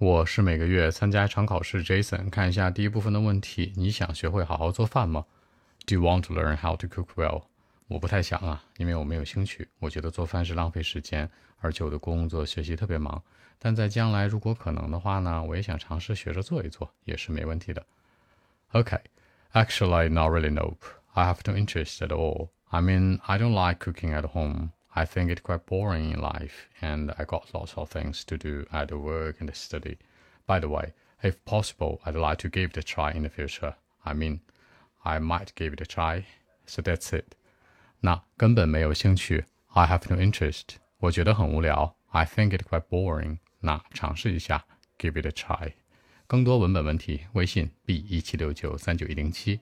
我是每个月参加一场考试，Jason。看一下第一部分的问题：你想学会好好做饭吗？Do you want to learn how to cook well？我不太想啊，因为我没有兴趣。我觉得做饭是浪费时间，而且我的工作、学习特别忙。但在将来如果可能的话呢，我也想尝试学着做一做，也是没问题的。Okay，actually not really nope. I have no interest at all. I mean, I don't like cooking at home. I think it's quite boring in life, and I got lots of things to do at work and study. By the way, if possible, I'd like to give it a try in the future. I mean, I might give it a try. So that's it. 那根本没有兴趣。I have no interest. 我觉得很无聊。I think it's quite boring. 那尝试一下，give it a try. 更多文本问题，微信 b 一七六九三九一零七。